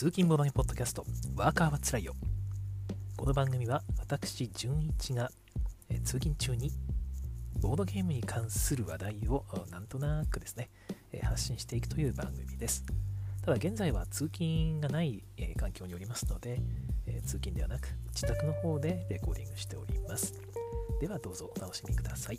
通勤ボロネポッドキャスト、ワーカーはつらいよ。この番組は私、純一が通勤中にボードゲームに関する話題をなんとなくですね、発信していくという番組です。ただ現在は通勤がない、環境におりますので、通勤ではなく自宅の方でレコーディングしております。ではどうぞお楽しみください。